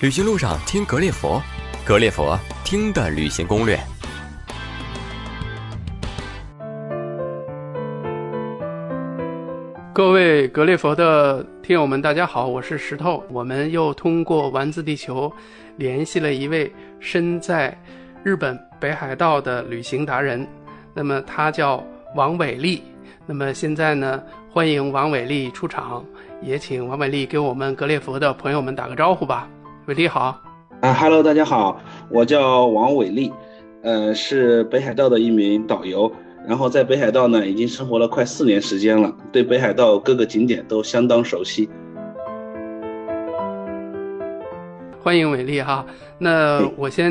旅行路上听格列佛，格列佛听的旅行攻略。各位格列佛的听友们，大家好，我是石头。我们又通过丸子地球联系了一位身在日本北海道的旅行达人，那么他叫王伟丽。那么现在呢，欢迎王伟丽出场，也请王伟丽给我们格列佛的朋友们打个招呼吧。伟丽好，啊哈喽，大家好，我叫王伟丽，呃，是北海道的一名导游，然后在北海道呢已经生活了快四年时间了，对北海道各个景点都相当熟悉。欢迎伟丽哈。那我先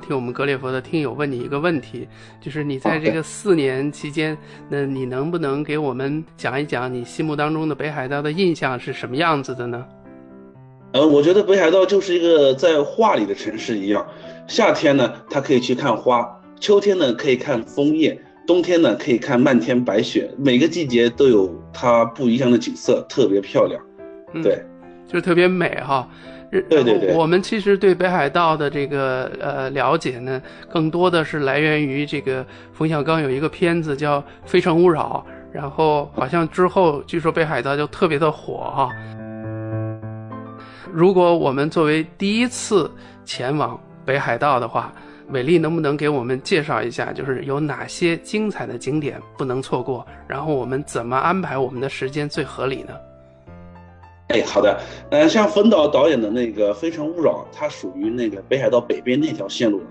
替我们格列佛的听友问你一个问题，就是你在这个四年期间，那你能不能给我们讲一讲你心目当中的北海道的印象是什么样子的呢？呃，我觉得北海道就是一个在画里的城市一样，夏天呢它可以去看花，秋天呢可以看枫叶，冬天呢可以看漫天白雪，每个季节都有它不一样的景色，特别漂亮。对，就是特别美哈。对对对，我们其实对北海道的这个呃了解呢，更多的是来源于这个冯小刚有一个片子叫《非诚勿扰》，然后好像之后据说北海道就特别的火哈。如果我们作为第一次前往北海道的话，伟丽能不能给我们介绍一下，就是有哪些精彩的景点不能错过，然后我们怎么安排我们的时间最合理呢？哎，好的，呃，像冯导导演的那个《非诚勿扰》，它属于那个北海道北边那条线路，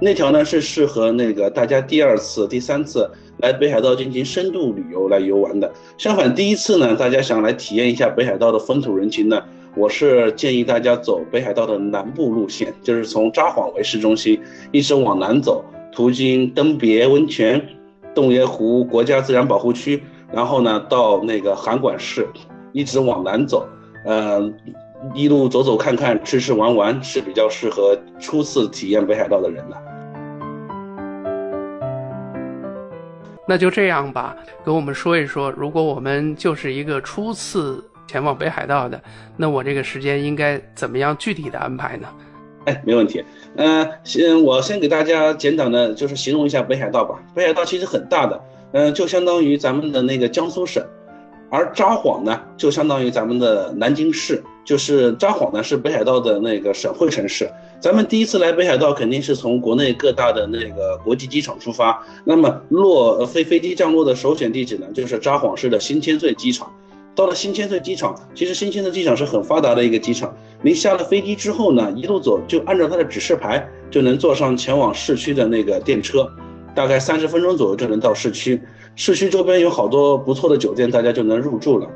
那条呢是适合那个大家第二次、第三次来北海道进行深度旅游来游玩的。相反，第一次呢，大家想来体验一下北海道的风土人情呢，我是建议大家走北海道的南部路线，就是从札幌为市中心，一直往南走，途经登别温泉、洞爷湖国家自然保护区，然后呢到那个函馆市。一直往南走，呃，一路走走看看，吃吃玩玩，是比较适合初次体验北海道的人的。那就这样吧，跟我们说一说，如果我们就是一个初次前往北海道的，那我这个时间应该怎么样具体的安排呢？哎，没问题。嗯，先我先给大家简短的，就是形容一下北海道吧。北海道其实很大的，嗯，就相当于咱们的那个江苏省。而札幌呢，就相当于咱们的南京市，就是札幌呢是北海道的那个省会城市。咱们第一次来北海道，肯定是从国内各大的那个国际机场出发。那么落飞飞机降落的首选地址呢，就是札幌市的新千岁机场。到了新千岁机场，其实新千岁机场是很发达的一个机场。您下了飞机之后呢，一路走就按照它的指示牌，就能坐上前往市区的那个电车，大概三十分钟左右就能到市区。市区周边有好多不错的酒店，大家就能入住了。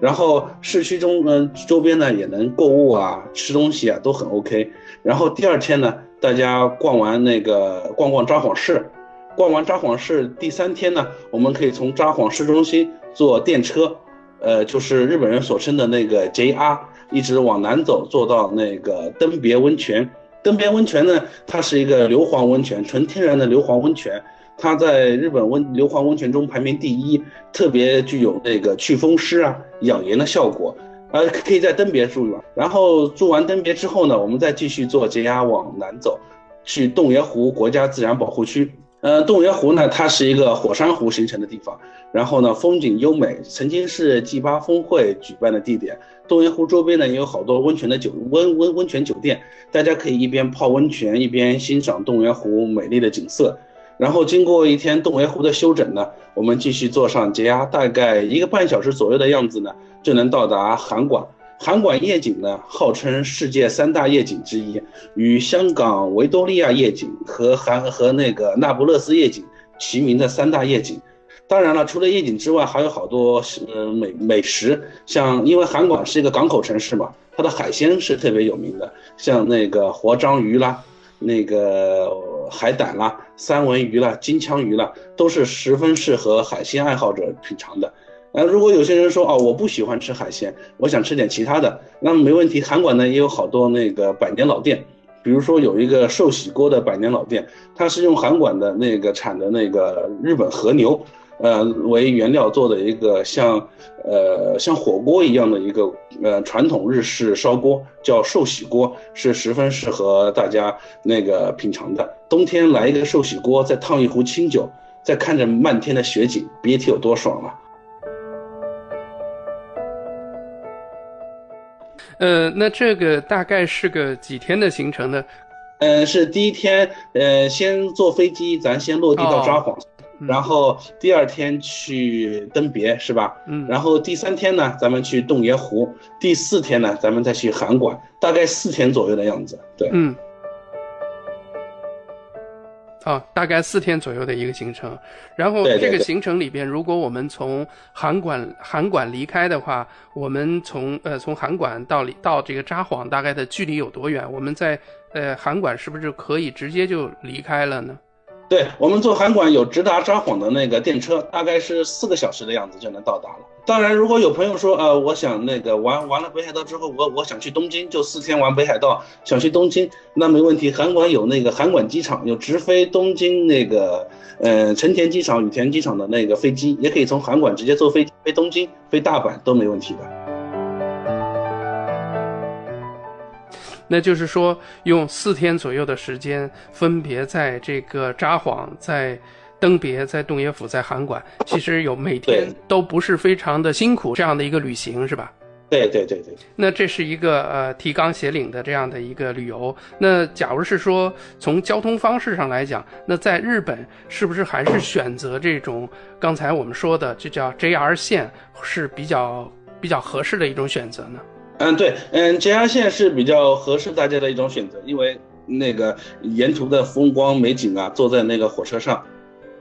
然后市区中，嗯，周边呢也能购物啊，吃东西啊都很 OK。然后第二天呢，大家逛完那个逛逛札幌市，逛完札幌市，第三天呢，我们可以从札幌市中心坐电车，呃，就是日本人所称的那个 JR，一直往南走，坐到那个登别温泉。登别温泉呢，它是一个硫磺温泉，纯天然的硫磺温泉。它在日本温硫磺温泉中排名第一，特别具有那个祛风湿啊、养颜的效果。呃，可以在登别住一晚，然后住完登别之后呢，我们再继续坐 JR 往南走，去洞爷湖国家自然保护区。呃，洞爷湖呢，它是一个火山湖形成的地方，然后呢，风景优美，曾经是 G8 峰会举办的地点。洞爷湖周边呢，也有好多温泉的酒温温温泉酒店，大家可以一边泡温泉，一边欣赏洞爷湖美丽的景色。然后经过一天洞爷湖的休整呢，我们继续坐上 JR，大概一个半小时左右的样子呢，就能到达函馆。函馆夜景呢，号称世界三大夜景之一，与香港维多利亚夜景和韩和那个那不勒斯夜景齐名的三大夜景。当然了，除了夜景之外，还有好多呃美美食，像因为函馆是一个港口城市嘛，它的海鲜是特别有名的，像那个活章鱼啦。那个海胆啦、三文鱼啦、金枪鱼啦，都是十分适合海鲜爱好者品尝的。呃，如果有些人说哦，我不喜欢吃海鲜，我想吃点其他的，那么没问题。韩馆呢也有好多那个百年老店，比如说有一个寿喜锅的百年老店，它是用韩馆的那个产的那个日本和牛，呃为原料做的一个像呃像火锅一样的一个呃传统日式烧锅，叫寿喜锅，是十分适合大家那个品尝的。冬天来一个寿喜锅，再烫一壶清酒，再看着漫天的雪景，别提有多爽了。呃，那这个大概是个几天的行程呢？嗯，是第一天，呃，先坐飞机，咱先落地到札幌，然后第二天去登别，是吧？嗯，然后第三天呢，咱们去洞爷湖，第四天呢，咱们再去函馆，大概四天左右的样子。对，嗯。啊，大概四天左右的一个行程，然后这个行程里边，如果我们从函馆函馆离开的话，我们从呃从函馆到到这个札幌大概的距离有多远？我们在呃函馆是不是可以直接就离开了呢？对我们坐函馆有直达札幌的那个电车，大概是四个小时的样子就能到达了。当然，如果有朋友说，呃，我想那个玩完了北海道之后，我我想去东京，就四天玩北海道，想去东京，那没问题。函馆有那个函馆机场，有直飞东京那个，呃，成田机场、羽田机场的那个飞机，也可以从函馆直接坐飞机飞东京、飞大阪都没问题的。那就是说，用四天左右的时间，分别在这个札幌、在登别、在洞爷府、在函馆，其实有每天都不是非常的辛苦这样的一个旅行，是吧？对对对对。那这是一个呃提纲挈领的这样的一个旅游。那假如是说从交通方式上来讲，那在日本是不是还是选择这种刚才我们说的，这叫 JR 线是比较比较合适的一种选择呢？嗯，对，嗯，JR 线是比较合适大家的一种选择，因为那个沿途的风光美景啊，坐在那个火车上，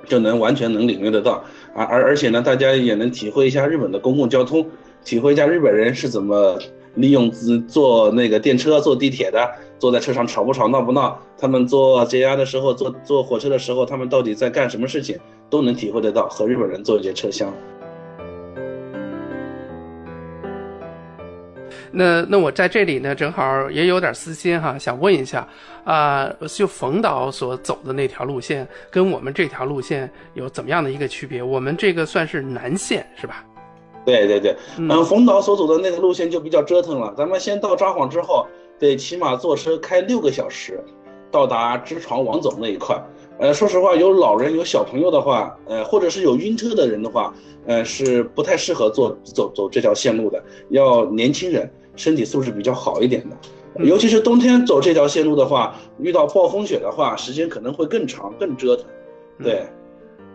就能完全能领略得到啊，而而且呢，大家也能体会一下日本的公共交通，体会一下日本人是怎么利用自坐那个电车、坐地铁的，坐在车上吵不吵、闹不闹，他们坐 JR 的时候、坐坐火车的时候，他们到底在干什么事情，都能体会得到，和日本人坐一节车厢。那那我在这里呢，正好也有点私心哈，想问一下，啊，就冯导所走的那条路线，跟我们这条路线有怎么样的一个区别？我们这个算是南线是吧？对对对，嗯，冯导所走的那个路线就比较折腾了。咱们先到札幌之后，得起码坐车开六个小时，到达知床王总那一块。呃，说实话，有老人有小朋友的话，呃，或者是有晕车的人的话，呃，是不太适合坐走走这条线路的，要年轻人。身体素质比较好一点的，尤其是冬天走这条线路的话，遇到暴风雪的话，时间可能会更长、更折腾。对，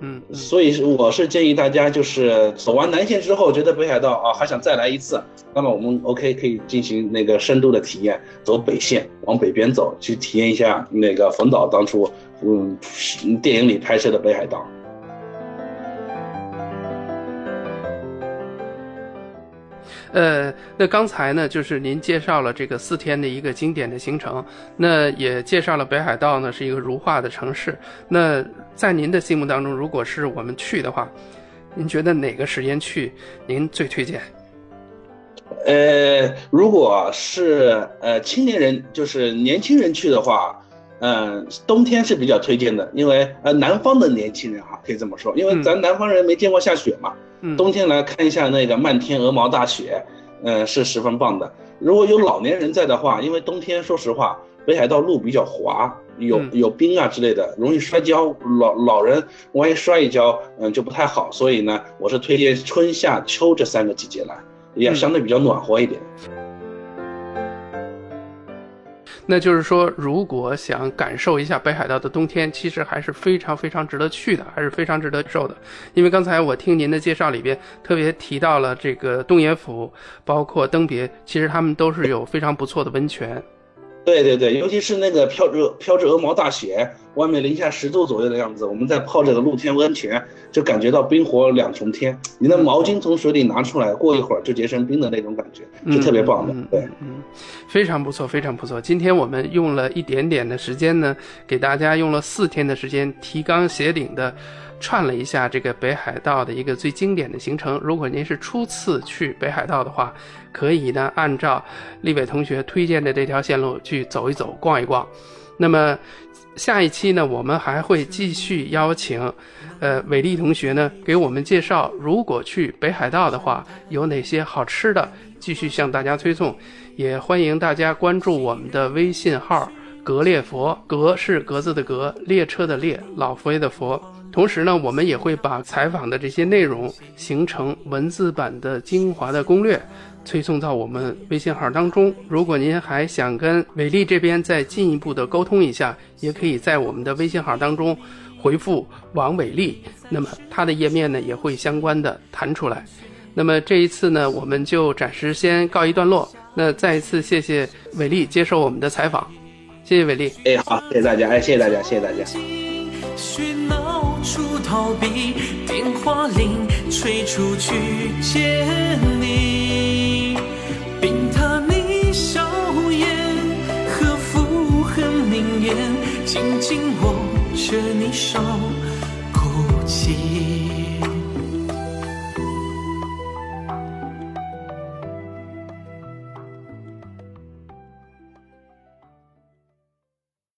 嗯，所以我是建议大家，就是走完南线之后，觉得北海道啊还想再来一次，那么我们 OK 可以进行那个深度的体验，走北线往北边走，去体验一下那个冯导当初嗯电影里拍摄的北海道。呃，那刚才呢，就是您介绍了这个四天的一个经典的行程，那也介绍了北海道呢是一个如画的城市。那在您的心目当中，如果是我们去的话，您觉得哪个时间去您最推荐？呃，如果是呃青年人，就是年轻人去的话，嗯，冬天是比较推荐的，因为呃南方的年轻人哈，可以这么说，因为咱南方人没见过下雪嘛。冬天来看一下那个漫天鹅毛大雪，呃，是十分棒的。如果有老年人在的话，因为冬天说实话，北海道路比较滑，有有冰啊之类的，容易摔跤。老老人万一摔一跤，嗯，就不太好。所以呢，我是推荐春夏秋这三个季节来，也相对比较暖和一点。那就是说，如果想感受一下北海道的冬天，其实还是非常非常值得去的，还是非常值得受的。因为刚才我听您的介绍里边特别提到了这个洞爷府，包括登别，其实他们都是有非常不错的温泉。对对对，尤其是那个飘着飘着鹅毛大雪，外面零下十度左右的样子，我们在泡这个露天温泉，就感觉到冰火两重天。你的毛巾从水里拿出来，过一会儿就结成冰的那种感觉，是特别棒的。对，嗯，非常不错，非常不错。今天我们用了一点点的时间呢，给大家用了四天的时间提纲挈领的。串了一下这个北海道的一个最经典的行程。如果您是初次去北海道的话，可以呢按照立伟同学推荐的这条线路去走一走、逛一逛。那么，下一期呢，我们还会继续邀请，呃，伟丽同学呢给我们介绍，如果去北海道的话，有哪些好吃的，继续向大家推送。也欢迎大家关注我们的微信号“格列佛”，格是格子的格，列车的列，老佛爷的佛。同时呢，我们也会把采访的这些内容形成文字版的精华的攻略。推送到我们微信号当中。如果您还想跟伟丽这边再进一步的沟通一下，也可以在我们的微信号当中回复王伟丽，那么它的页面呢也会相关的弹出来。那么这一次呢，我们就暂时先告一段落。那再一次谢谢伟丽接受我们的采访，谢谢伟丽。哎，好，谢谢大家，哎，谢谢大家，谢谢大家。逃避，电话铃吹出去见你，